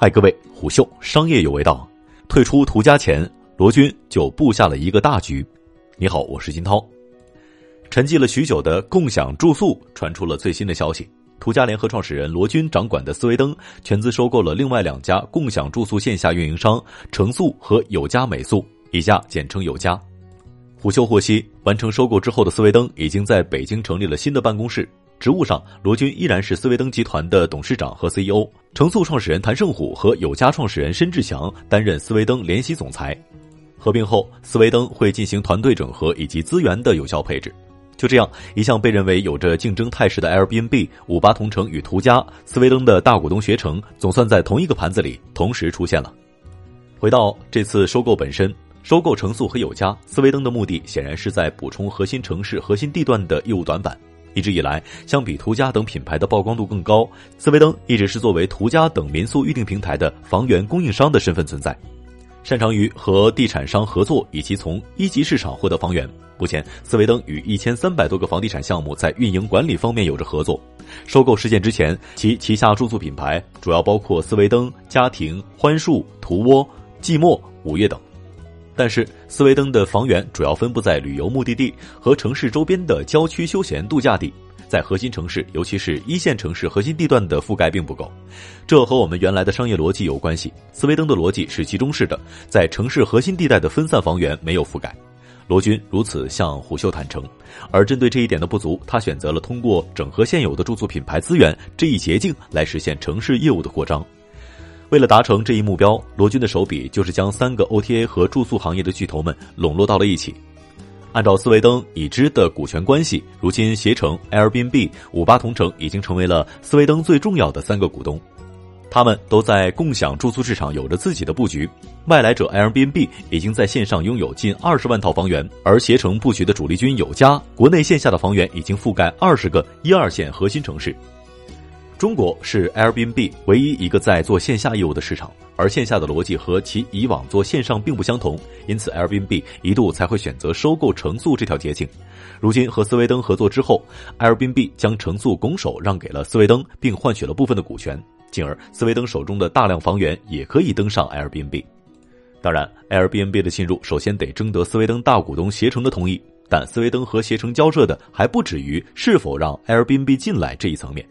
嗨，各位，虎嗅商业有味道。退出途家前，罗军就布下了一个大局。你好，我是金涛。沉寂了许久的共享住宿传出了最新的消息：途家联合创始人罗军掌管的思维登全资收购了另外两家共享住宿线下运营商成宿和有家美宿，以下简称有家。虎嗅获悉，完成收购之后的思维登已经在北京成立了新的办公室。职务上，罗军依然是思维登集团的董事长和 CEO，成速创始人谭胜虎和有家创始人申志强担任思维登联席总裁。合并后，思维登会进行团队整合以及资源的有效配置。就这样，一向被认为有着竞争态势的 Airbnb、五八同城与途家、思维登的大股东携程，总算在同一个盘子里同时出现了。回到这次收购本身，收购成速和有家、思维登的目的显然是在补充核心城市核心地段的业务短板。一直以来，相比途家等品牌的曝光度更高，斯维登一直是作为途家等民宿预订平台的房源供应商的身份存在，擅长于和地产商合作以及从一级市场获得房源。目前，斯维登与一千三百多个房地产项目在运营管理方面有着合作。收购事件之前，其旗下住宿品牌主要包括斯维登、家庭、欢树、途窝、寂寞、五月等。但是，斯维登的房源主要分布在旅游目的地和城市周边的郊区休闲度假地，在核心城市，尤其是一线城市核心地段的覆盖并不够。这和我们原来的商业逻辑有关系。斯维登的逻辑是集中式的，在城市核心地带的分散房源没有覆盖。罗军如此向虎嗅坦诚，而针对这一点的不足，他选择了通过整合现有的住宿品牌资源这一捷径来实现城市业务的扩张。为了达成这一目标，罗军的手笔就是将三个 OTA 和住宿行业的巨头们笼络到了一起。按照思维登已知的股权关系，如今携程、Airbnb、五八同城已经成为了思维登最重要的三个股东。他们都在共享住宿市场有着自己的布局。外来者 Airbnb 已经在线上拥有近二十万套房源，而携程布局的主力军有家，国内线下的房源已经覆盖二十个一二线核心城市。中国是 Airbnb 唯一一个在做线下业务的市场，而线下的逻辑和其以往做线上并不相同，因此 Airbnb 一度才会选择收购成速这条捷径。如今和思维登合作之后，Airbnb 将成速拱手让给了思维登，并换取了部分的股权，进而思维登手中的大量房源也可以登上 Airbnb。当然，Airbnb 的进入首先得征得思维登大股东携程的同意，但思维登和携程交涉的还不止于是否让 Airbnb 进来这一层面。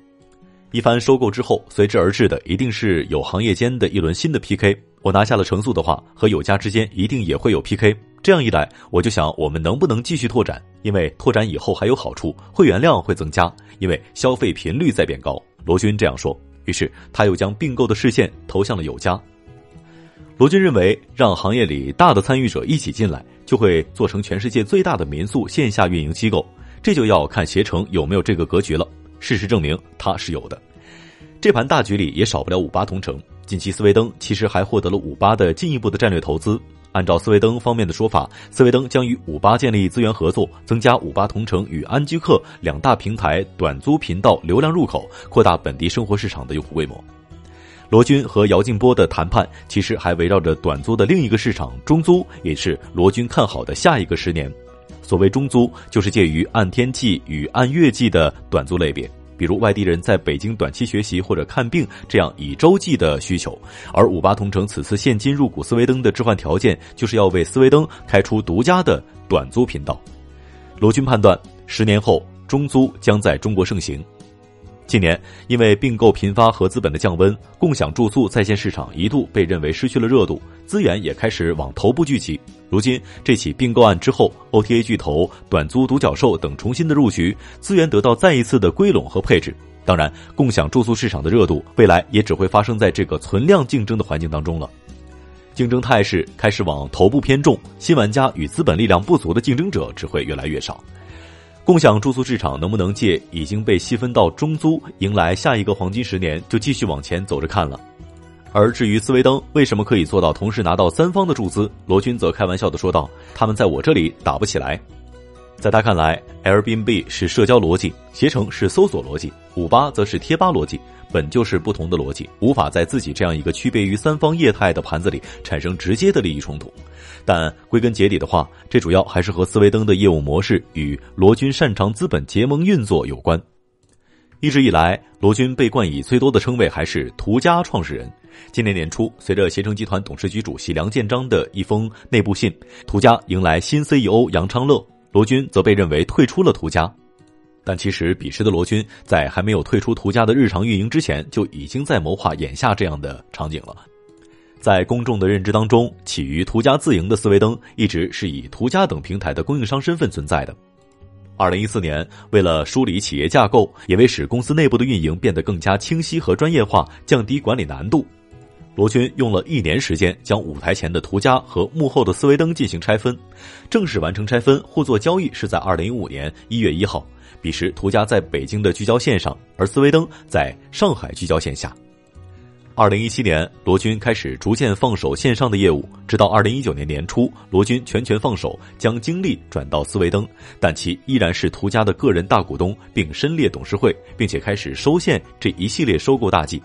一番收购之后，随之而至的一定是有行业间的一轮新的 PK。我拿下了成速的话，和有家之间一定也会有 PK。这样一来，我就想我们能不能继续拓展？因为拓展以后还有好处，会员量会增加，因为消费频率在变高。罗军这样说。于是他又将并购的视线投向了有家。罗军认为，让行业里大的参与者一起进来，就会做成全世界最大的民宿线下运营机构。这就要看携程有没有这个格局了。事实证明，它是有的。这盘大局里也少不了五八同城。近期，思维登其实还获得了五八的进一步的战略投资。按照思维登方面的说法，思维登将与五八建立资源合作，增加五八同城与安居客两大平台短租频道流量入口，扩大本地生活市场的用户规模。罗军和姚劲波的谈判其实还围绕着短租的另一个市场中租，也是罗军看好的下一个十年。所谓中租，就是介于按天计与按月计的短租类别，比如外地人在北京短期学习或者看病这样以周计的需求。而五八同城此次现金入股思维登的置换条件，就是要为思维登开出独家的短租频道。罗军判断，十年后中租将在中国盛行。近年，因为并购频发和资本的降温，共享住宿在线市场一度被认为失去了热度，资源也开始往头部聚集。如今这起并购案之后，OTA 巨头、短租独角兽等重新的入局，资源得到再一次的归拢和配置。当然，共享住宿市场的热度，未来也只会发生在这个存量竞争的环境当中了。竞争态势开始往头部偏重，新玩家与资本力量不足的竞争者只会越来越少。共享住宿市场能不能借已经被细分到中租，迎来下一个黄金十年，就继续往前走着看了。而至于思维登为什么可以做到同时拿到三方的注资，罗军则开玩笑的说道：“他们在我这里打不起来。”在他看来，Airbnb 是社交逻辑，携程是搜索逻辑，五八则是贴吧逻辑。本就是不同的逻辑，无法在自己这样一个区别于三方业态的盘子里产生直接的利益冲突。但归根结底的话，这主要还是和思维登的业务模式与罗军擅长资本结盟运作有关。一直以来，罗军被冠以最多的称谓还是“途家创始人”。今年年初，随着携程集团董事局主席梁建章的一封内部信，途家迎来新 CEO 杨昌乐，罗军则被认为退出了途家。但其实，彼时的罗军在还没有退出途家的日常运营之前，就已经在谋划眼下这样的场景了。在公众的认知当中，起于途家自营的思维登一直是以途家等平台的供应商身份存在的。二零一四年，为了梳理企业架构，也为使公司内部的运营变得更加清晰和专业化，降低管理难度，罗军用了一年时间，将舞台前的途家和幕后的思维登进行拆分。正式完成拆分、互做交易是在二零一五年一月一号。彼时，途家在北京的聚焦线上，而思维登在上海聚焦线下。二零一七年，罗军开始逐渐放手线上的业务，直到二零一九年年初，罗军全权放手，将精力转到思维登，但其依然是途家的个人大股东，并深列董事会，并且开始收线这一系列收购大计。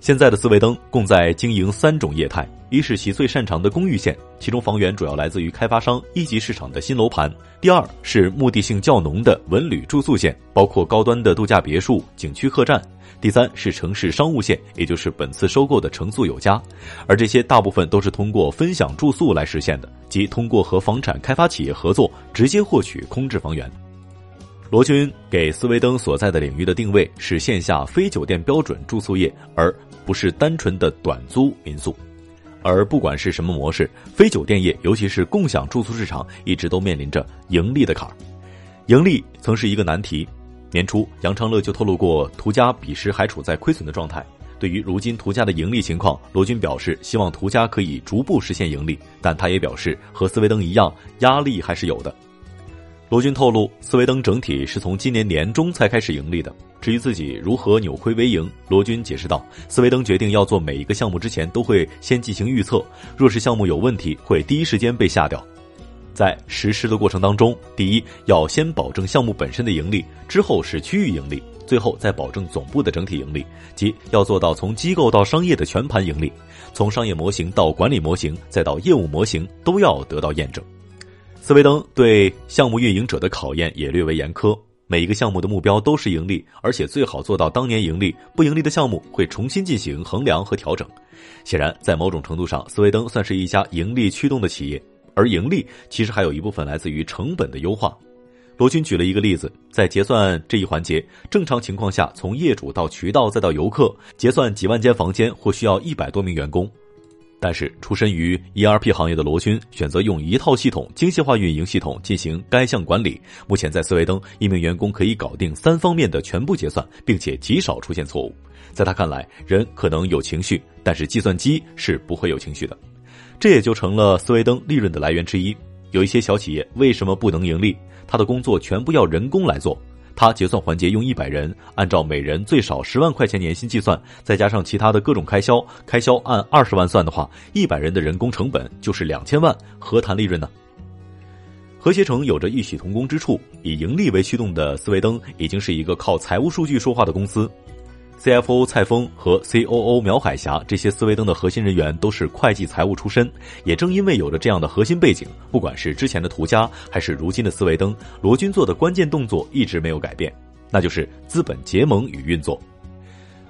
现在的思维登共在经营三种业态：一是其最擅长的公寓线，其中房源主要来自于开发商一级市场的新楼盘；第二是目的性较浓的文旅住宿线，包括高端的度假别墅、景区客栈；第三是城市商务线，也就是本次收购的城宿有家。而这些大部分都是通过分享住宿来实现的，即通过和房产开发企业合作，直接获取空置房源。罗军给斯维登所在的领域的定位是线下非酒店标准住宿业，而不是单纯的短租民宿。而不管是什么模式，非酒店业，尤其是共享住宿市场，一直都面临着盈利的坎儿。盈利曾是一个难题。年初，杨昌乐就透露过，途家彼时还处在亏损的状态。对于如今途家的盈利情况，罗军表示希望途家可以逐步实现盈利，但他也表示和斯维登一样，压力还是有的。罗军透露，思维登整体是从今年年中才开始盈利的。至于自己如何扭亏为盈，罗军解释道：“思维登决定要做每一个项目之前，都会先进行预测，若是项目有问题，会第一时间被下掉。在实施的过程当中，第一要先保证项目本身的盈利，之后是区域盈利，最后再保证总部的整体盈利，即要做到从机构到商业的全盘盈利，从商业模型到管理模型再到业务模型都要得到验证。”斯维登对项目运营者的考验也略为严苛，每一个项目的目标都是盈利，而且最好做到当年盈利，不盈利的项目会重新进行衡量和调整。显然，在某种程度上，斯维登算是一家盈利驱动的企业，而盈利其实还有一部分来自于成本的优化。罗军举了一个例子，在结算这一环节，正常情况下，从业主到渠道再到游客，结算几万间房间或需要一百多名员工。但是，出身于 ERP 行业的罗军选择用一套系统精细化运营系统进行该项管理。目前在思维登，一名员工可以搞定三方面的全部结算，并且极少出现错误。在他看来，人可能有情绪，但是计算机是不会有情绪的。这也就成了思维登利润的来源之一。有一些小企业为什么不能盈利？他的工作全部要人工来做。他结算环节用一百人，按照每人最少十万块钱年薪计算，再加上其他的各种开销，开销按二十万算的话，一百人的人工成本就是两千万，何谈利润呢？和谐城有着异曲同工之处，以盈利为驱动的思维灯已经是一个靠财务数据说话的公司。CFO 蔡峰和 COO 苗海霞这些思维登的核心人员都是会计财务出身，也正因为有着这样的核心背景，不管是之前的途家还是如今的思维登，罗军做的关键动作一直没有改变，那就是资本结盟与运作。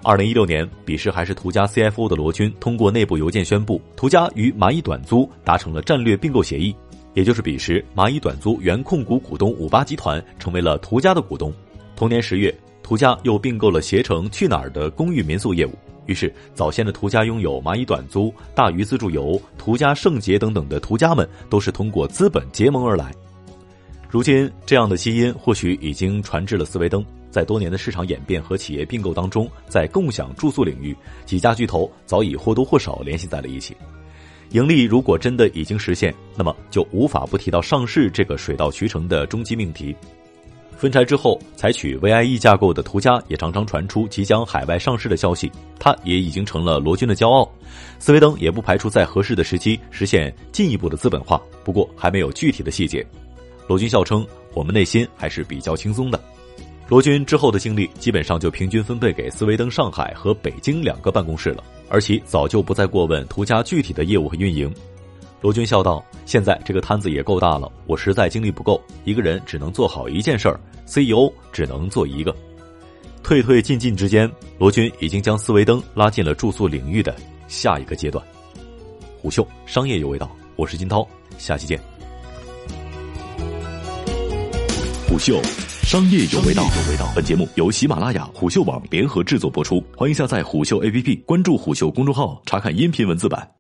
二零一六年，彼时还是途家 CFO 的罗军通过内部邮件宣布，途家与蚂蚁短租达成了战略并购协议，也就是彼时蚂蚁短租原控股股东五八集团成为了途家的股东。同年十月。途家又并购了携程去哪儿的公寓民宿业务，于是早先的途家拥有蚂蚁短租、大鱼自助游、途家圣洁等等的途家们，都是通过资本结盟而来。如今，这样的基因或许已经传至了思维登。在多年的市场演变和企业并购当中，在共享住宿领域，几家巨头早已或多或少联系在了一起。盈利如果真的已经实现，那么就无法不提到上市这个水到渠成的终极命题。分拆之后，采取 VIE 架构的途家也常常传出即将海外上市的消息，它也已经成了罗军的骄傲。斯维登也不排除在合适的时机实现进一步的资本化，不过还没有具体的细节。罗军笑称：“我们内心还是比较轻松的。”罗军之后的精力基本上就平均分配给斯维登上海和北京两个办公室了，而其早就不再过问途家具体的业务和运营。罗军笑道：“现在这个摊子也够大了，我实在精力不够，一个人只能做好一件事儿，CEO 只能做一个。”退退进进之间，罗军已经将斯维登拉进了住宿领域的下一个阶段。虎嗅商业有味道，我是金涛，下期见。虎嗅商业有味道有味道，本节目由喜马拉雅、虎嗅网联合制作播出，欢迎下载虎嗅 APP，关注虎嗅公众号，查看音频文字版。